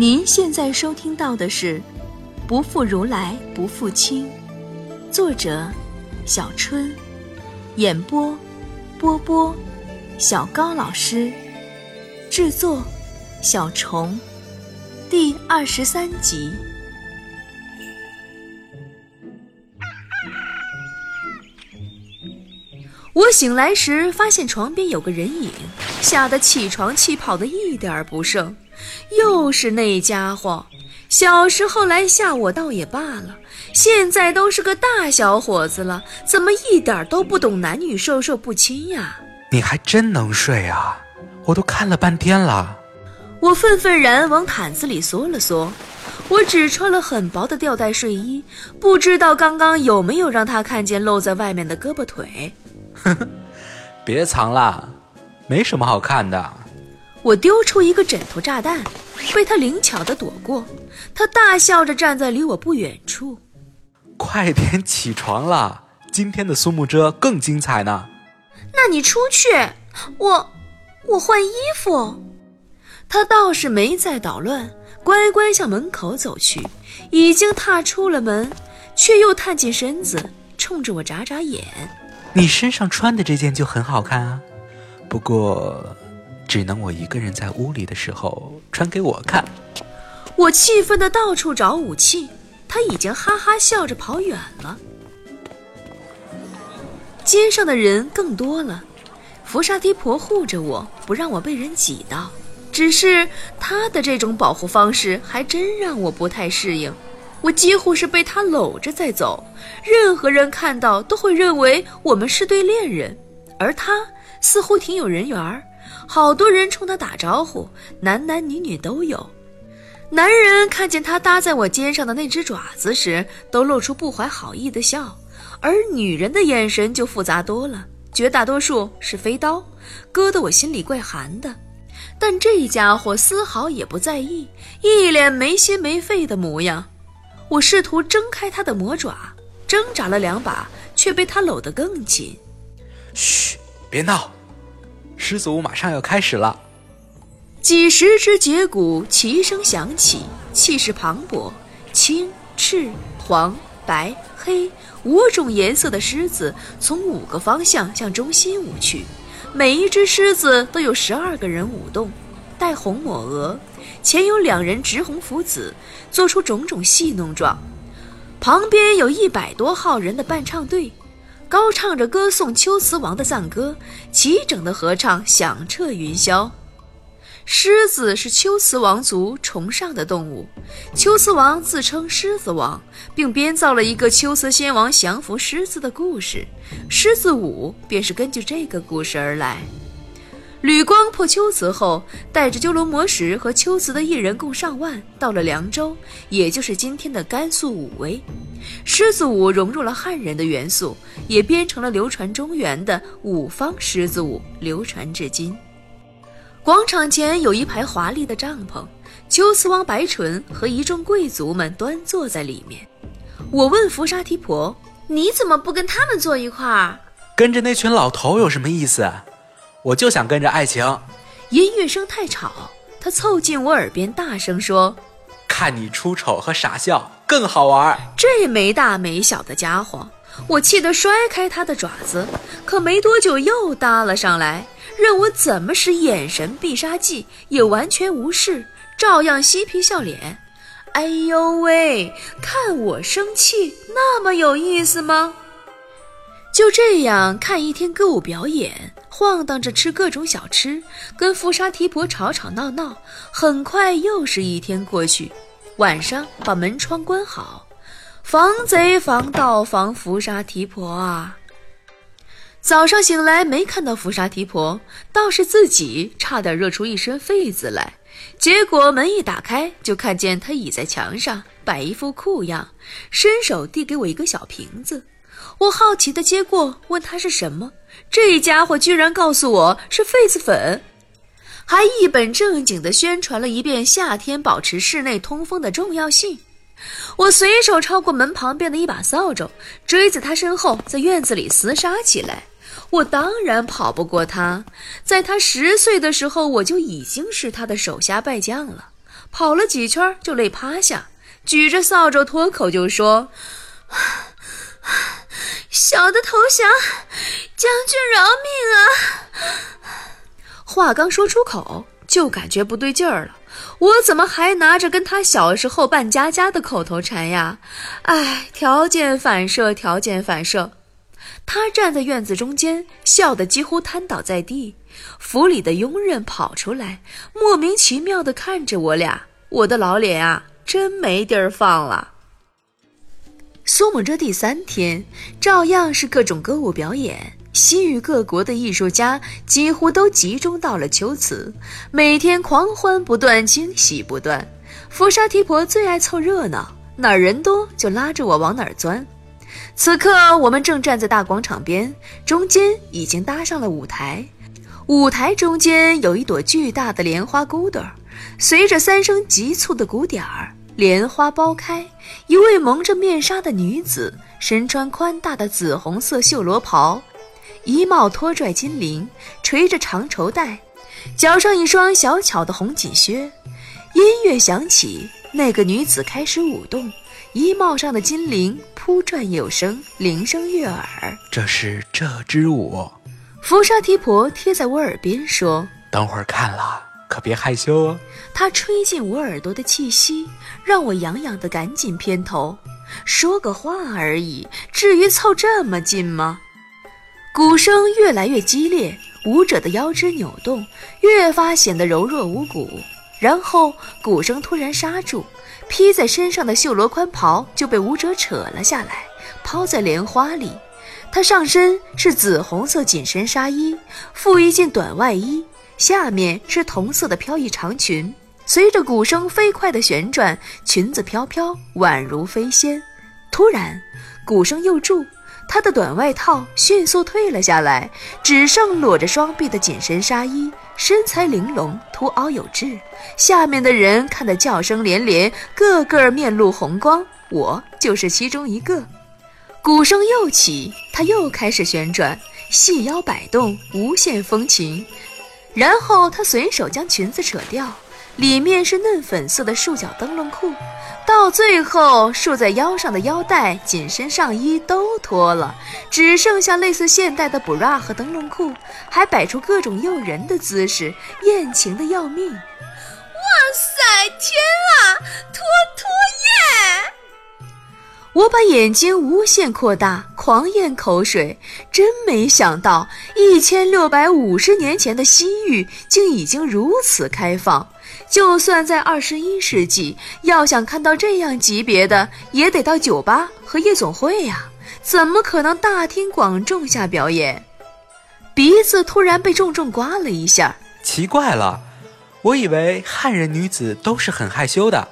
您现在收听到的是《不负如来不负卿》，作者小春，演播波波，小高老师，制作小虫，第二十三集。我醒来时发现床边有个人影，吓得起床气跑的一点儿不剩。又是那家伙，小时候来吓我倒也罢了，现在都是个大小伙子了，怎么一点都不懂男女授受不亲呀？你还真能睡啊！我都看了半天了。我愤愤然往毯子里缩了缩，我只穿了很薄的吊带睡衣，不知道刚刚有没有让他看见露在外面的胳膊腿。呵呵，别藏了，没什么好看的。我丢出一个枕头炸弹，被他灵巧的躲过。他大笑着站在离我不远处。快点起床了，今天的苏幕遮更精彩呢。那你出去，我我换衣服。他倒是没再捣乱，乖乖向门口走去。已经踏出了门，却又探进身子，冲着我眨眨眼。你身上穿的这件就很好看啊，不过。只能我一个人在屋里的时候穿给我看。我气愤的到处找武器，他已经哈哈笑着跑远了。街上的人更多了，福沙提婆护着我，不让我被人挤到。只是他的这种保护方式还真让我不太适应。我几乎是被他搂着在走，任何人看到都会认为我们是对恋人，而他似乎挺有人缘儿。好多人冲他打招呼，男男女女都有。男人看见他搭在我肩上的那只爪子时，都露出不怀好意的笑；而女人的眼神就复杂多了，绝大多数是飞刀，割得我心里怪寒的。但这家伙丝毫也不在意，一脸没心没肺的模样。我试图挣开他的魔爪，挣扎了两把，却被他搂得更紧。嘘，别闹。狮子舞马上要开始了，几十只节鼓齐声响起，气势磅礴。青、赤、黄、白、黑五种颜色的狮子从五个方向向中心舞去，每一只狮子都有十二个人舞动，带红抹额，前有两人执红拂紫，做出种种戏弄状。旁边有一百多号人的伴唱队。高唱着歌颂秋瓷王的赞歌，齐整的合唱响彻云霄。狮子是秋瓷王族崇尚的动物，秋瓷王自称狮子王，并编造了一个秋瓷仙王降服狮子的故事。狮子舞便是根据这个故事而来。吕光破秋瓷后，带着鸠罗魔石和秋瓷的艺人共上万，到了凉州，也就是今天的甘肃武威。狮子舞融入了汉人的元素，也编成了流传中原的五方狮子舞，流传至今。广场前有一排华丽的帐篷，秋瓷王白纯和一众贵族们端坐在里面。我问福沙提婆：“你怎么不跟他们坐一块儿？跟着那群老头有什么意思？我就想跟着爱情。”音乐声太吵，他凑近我耳边大声说。看你出丑和傻笑更好玩。这没大没小的家伙，我气得摔开他的爪子，可没多久又搭了上来，任我怎么使眼神必杀技也完全无视，照样嬉皮笑脸。哎呦喂，看我生气那么有意思吗？就这样看一天歌舞表演，晃荡着吃各种小吃，跟富沙提婆吵吵闹闹，很快又是一天过去。晚上把门窗关好，防贼防盗防伏沙提婆啊！早上醒来没看到伏沙提婆，倒是自己差点热出一身痱子来。结果门一打开，就看见他倚在墙上，摆一副酷样，伸手递给我一个小瓶子。我好奇地接过，问他是什么。这家伙居然告诉我是痱子粉。还一本正经地宣传了一遍夏天保持室内通风的重要性。我随手抄过门旁边的一把扫帚，追在他身后，在院子里厮杀起来。我当然跑不过他，在他十岁的时候，我就已经是他的手下败将了。跑了几圈就累趴下，举着扫帚脱口就说：“ 小的投降，将军饶命啊！”话刚说出口，就感觉不对劲儿了。我怎么还拿着跟他小时候扮家家的口头禅呀？哎，条件反射，条件反射。他站在院子中间，笑得几乎瘫倒在地。府里的佣人跑出来，莫名其妙地看着我俩。我的老脸啊，真没地儿放了。苏幕遮第三天，照样是各种歌舞表演。西域各国的艺术家几乎都集中到了秋瓷，每天狂欢不断，惊喜不断。佛沙提婆最爱凑热闹，哪儿人多就拉着我往哪儿钻。此刻我们正站在大广场边，中间已经搭上了舞台，舞台中间有一朵巨大的莲花骨朵儿，随着三声急促的鼓点儿，莲花苞开，一位蒙着面纱的女子，身穿宽大的紫红色绣罗袍。衣帽拖拽金铃，垂着长绸带，脚上一双小巧的红锦靴。音乐响起，那个女子开始舞动，衣帽上的金铃扑转有声，铃声悦耳。这是这支舞。福沙提婆贴在我耳边说：“等会儿看了，可别害羞哦。”他吹进我耳朵的气息，让我痒痒的，赶紧偏头。说个话而已，至于凑这么近吗？鼓声越来越激烈，舞者的腰肢扭动，越发显得柔弱无骨。然后鼓声突然刹住，披在身上的绣罗宽袍就被舞者扯了下来，抛在莲花里。他上身是紫红色紧身纱衣，附一件短外衣，下面是同色的飘逸长裙。随着鼓声飞快的旋转，裙子飘飘，宛如飞仙。突然，鼓声又住。她的短外套迅速退了下来，只剩裸着双臂的紧身纱衣，身材玲珑，凸凹有致。下面的人看得叫声连连，个个面露红光，我就是其中一个。鼓声又起，她又开始旋转，细腰摆动，无限风情。然后他随手将裙子扯掉，里面是嫩粉色的束脚灯笼裤。到最后，束在腰上的腰带、紧身上衣都脱了，只剩下类似现代的 bra 和灯笼裤，还摆出各种诱人的姿势，艳情的要命。哇塞，天啊，脱脱耶！我把眼睛无限扩大，狂咽口水。真没想到，一千六百五十年前的西域竟已经如此开放。就算在二十一世纪，要想看到这样级别的，也得到酒吧和夜总会呀，怎么可能大庭广众下表演？鼻子突然被重重刮了一下，奇怪了，我以为汉人女子都是很害羞的，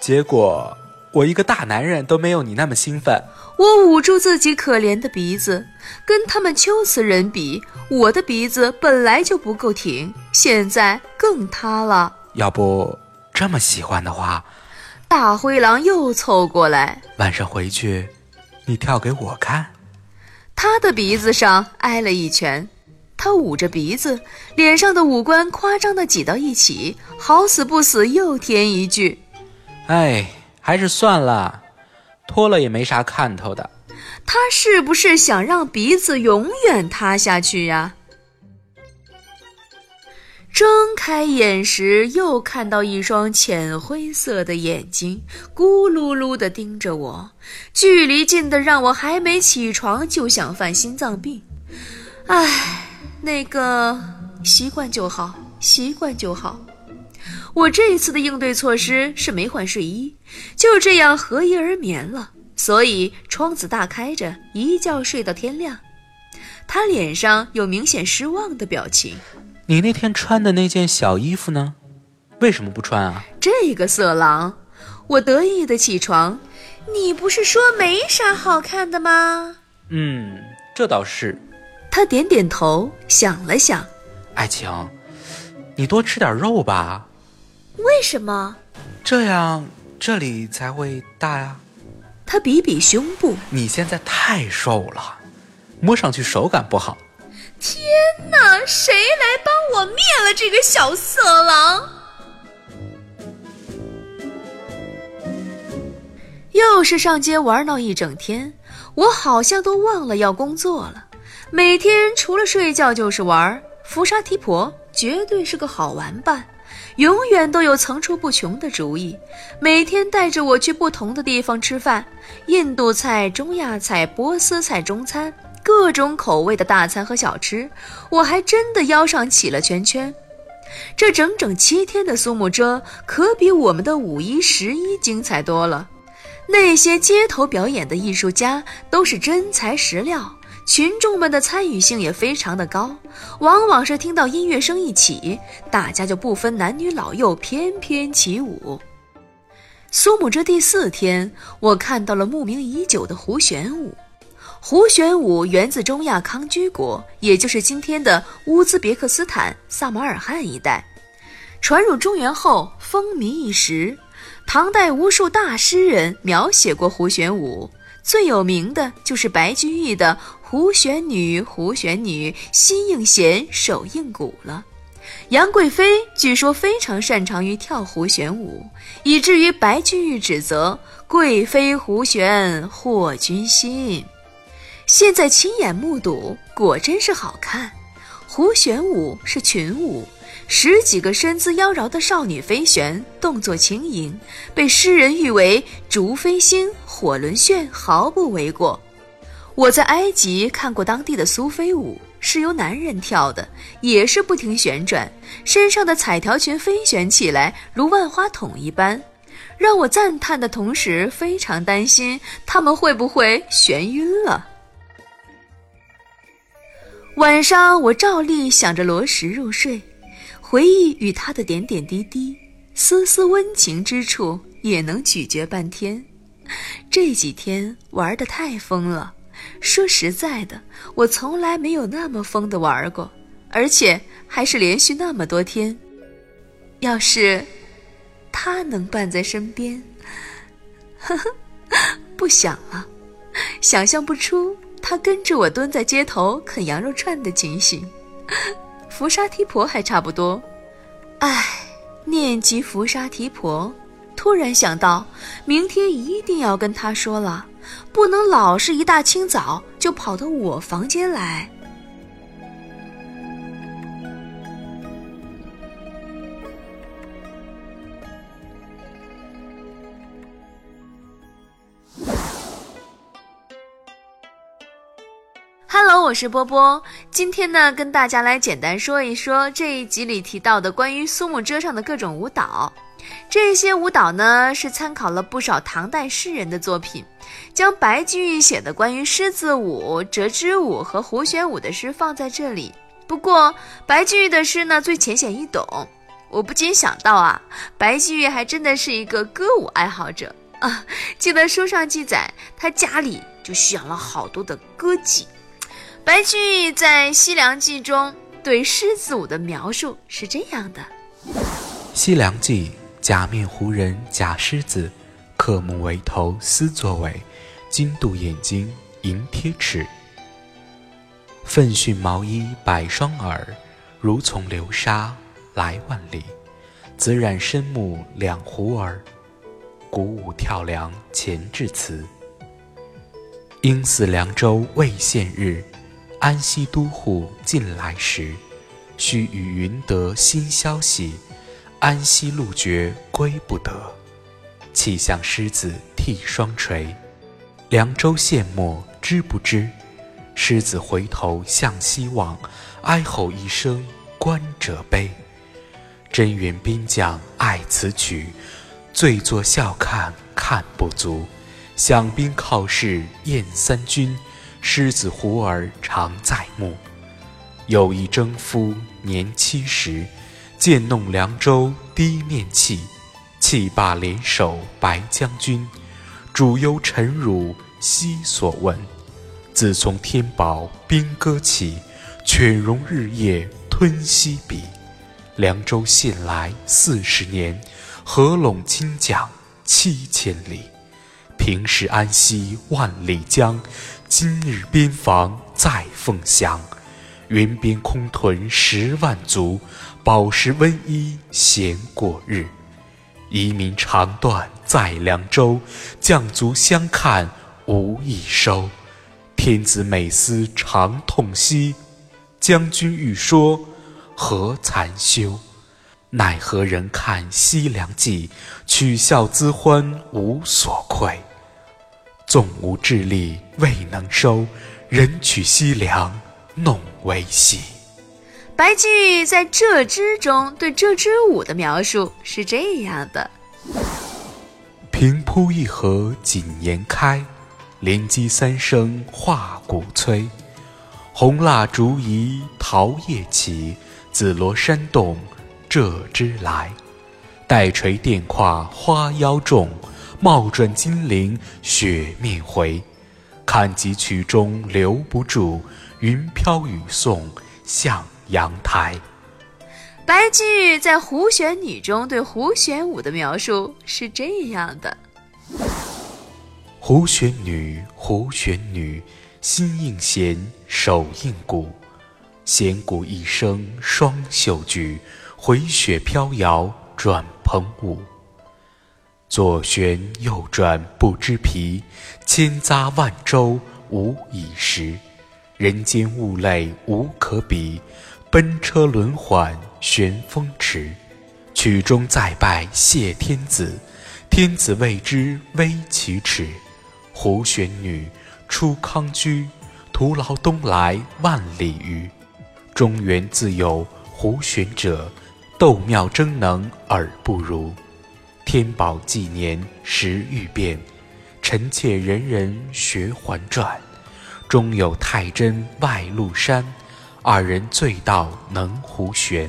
结果我一个大男人都没有你那么兴奋。我捂住自己可怜的鼻子，跟他们秋瓷人比，我的鼻子本来就不够挺，现在更塌了。要不这么喜欢的话，大灰狼又凑过来。晚上回去，你跳给我看。他的鼻子上挨了一拳，他捂着鼻子，脸上的五官夸张的挤到一起，好死不死又添一句：“哎，还是算了，脱了也没啥看头的。”他是不是想让鼻子永远塌下去呀？睁开眼时，又看到一双浅灰色的眼睛，咕噜噜地盯着我，距离近的让我还没起床就想犯心脏病。唉，那个习惯就好，习惯就好。我这次的应对措施是没换睡衣，就这样合衣而眠了，所以窗子大开着，一觉睡到天亮。他脸上有明显失望的表情。你那天穿的那件小衣服呢？为什么不穿啊？这个色狼！我得意的起床。你不是说没啥好看的吗？嗯，这倒是。他点点头，想了想。爱情，你多吃点肉吧。为什么？这样这里才会大呀。他比比胸部。你现在太瘦了，摸上去手感不好。天呐，谁来帮我灭了这个小色狼？又是上街玩闹一整天，我好像都忘了要工作了。每天除了睡觉就是玩，福沙提婆绝对是个好玩伴。永远都有层出不穷的主意，每天带着我去不同的地方吃饭，印度菜、中亚菜、波斯菜、中餐，各种口味的大餐和小吃，我还真的腰上起了圈圈。这整整七天的苏幕遮可比我们的五一、十一精彩多了。那些街头表演的艺术家都是真材实料，群众们的参与性也非常的高。往往是听到音乐声一起，大家就不分男女老幼，翩翩起舞。苏木遮第四天，我看到了慕名已久的胡旋舞。胡旋舞源自中亚康居国，也就是今天的乌兹别克斯坦萨马尔罕一带，传入中原后风靡一时。唐代无数大诗人描写过胡旋舞，最有名的就是白居易的“胡旋女，胡旋女，心应弦，手应鼓”了。杨贵妃据说非常擅长于跳胡旋舞，以至于白居易指责贵妃胡旋惑君心。现在亲眼目睹，果真是好看。胡旋舞是群舞，十几个身姿妖娆的少女飞旋，动作轻盈，被诗人誉为“竹飞星，火轮旋”，毫不为过。我在埃及看过当地的苏菲舞，是由男人跳的，也是不停旋转，身上的彩条裙飞旋起来，如万花筒一般，让我赞叹的同时，非常担心他们会不会眩晕了。晚上，我照例想着罗什入睡，回忆与他的点点滴滴，丝丝温情之处也能咀嚼半天。这几天玩的太疯了，说实在的，我从来没有那么疯的玩过，而且还是连续那么多天。要是他能伴在身边，呵呵，不想了，想象不出。他跟着我蹲在街头啃羊肉串的情形，福沙提婆还差不多。唉，念及福沙提婆，突然想到，明天一定要跟他说了，不能老是一大清早就跑到我房间来。Hello，我是波波。今天呢，跟大家来简单说一说这一集里提到的关于苏幕遮上的各种舞蹈。这些舞蹈呢，是参考了不少唐代诗人的作品，将白居易写的关于狮子舞、折枝舞和胡旋舞的诗放在这里。不过，白居易的诗呢最浅显易懂。我不禁想到啊，白居易还真的是一个歌舞爱好者啊！记得书上记载，他家里就养了好多的歌妓。白居易在《西凉记》中对狮子舞的描述是这样的：《西凉记》假面胡人假狮子，刻木为头丝作尾，金镀眼睛银贴齿，奋迅毛衣百双耳，如从流沙来万里，紫染深目两胡儿，鼓舞跳梁前至辞。应似凉州未现日。安西都护近来时，须与云得新消息。安西路绝归不得，气向狮子替双垂。凉州陷没知不知？狮子回头向西望，哀吼一声观者悲。真元兵将爱此曲，醉坐笑看看不足。响兵靠势宴三军。狮子胡儿常在目，有一征夫年七十，渐弄凉州低面气，气罢联手白将军，主忧臣辱悉所闻。自从天宝兵戈起，犬戎日夜吞西鄙。凉州信来四十年，合拢亲将七千里。平时安西万里江。今日边防再凤翔，云边空屯十万卒，饱食温衣闲过日。遗民肠断在凉州，将卒相看无一收。天子每思长痛惜，将军欲说何惭羞？奈何人看西凉记，取笑资欢无所愧。纵无智力未能收，人取西凉弄为喜。白居易在这支中对这支舞的描述是这样的：平铺一河锦筵开，连击三声画鼓催。红蜡烛移桃叶起，紫罗衫动这支来。带垂殿跨花腰重，帽转金陵雪面回。看及曲中留不住，云飘雨送向。阳台。白居易在《胡旋女》中对胡旋舞的描述是这样的：胡旋女，胡旋女，心应弦，手应鼓。弦鼓一声双袖举，回雪飘摇转蓬舞。左旋右转不知疲，千匝万舟无以时。人间物类无可比。奔车轮缓旋风驰，曲中再拜谢天子，天子为之微其耻。胡旋女，出康居，徒劳东来万里余。中原自有胡旋者，斗妙争能尔不如。天宝纪年时欲变，臣妾人人学还转。终有太真外露山。二人醉倒能胡旋，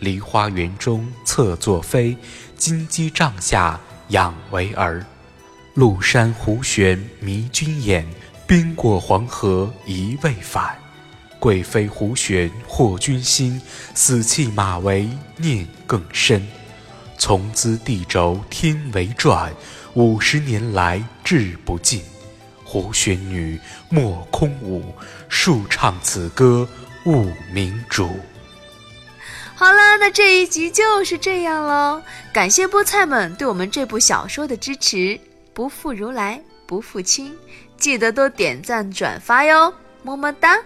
梨花园中侧坐飞，金鸡帐下养为儿。麓山胡旋迷君眼，冰过黄河一未返。贵妃胡旋惑君心，死弃马嵬念更深。从兹地轴天为转，五十年来志不尽。胡旋女，莫空舞，数唱此歌。悟明主。好了，那这一集就是这样喽。感谢菠菜们对我们这部小说的支持，不负如来不负卿，记得多点赞转发哟，么么哒。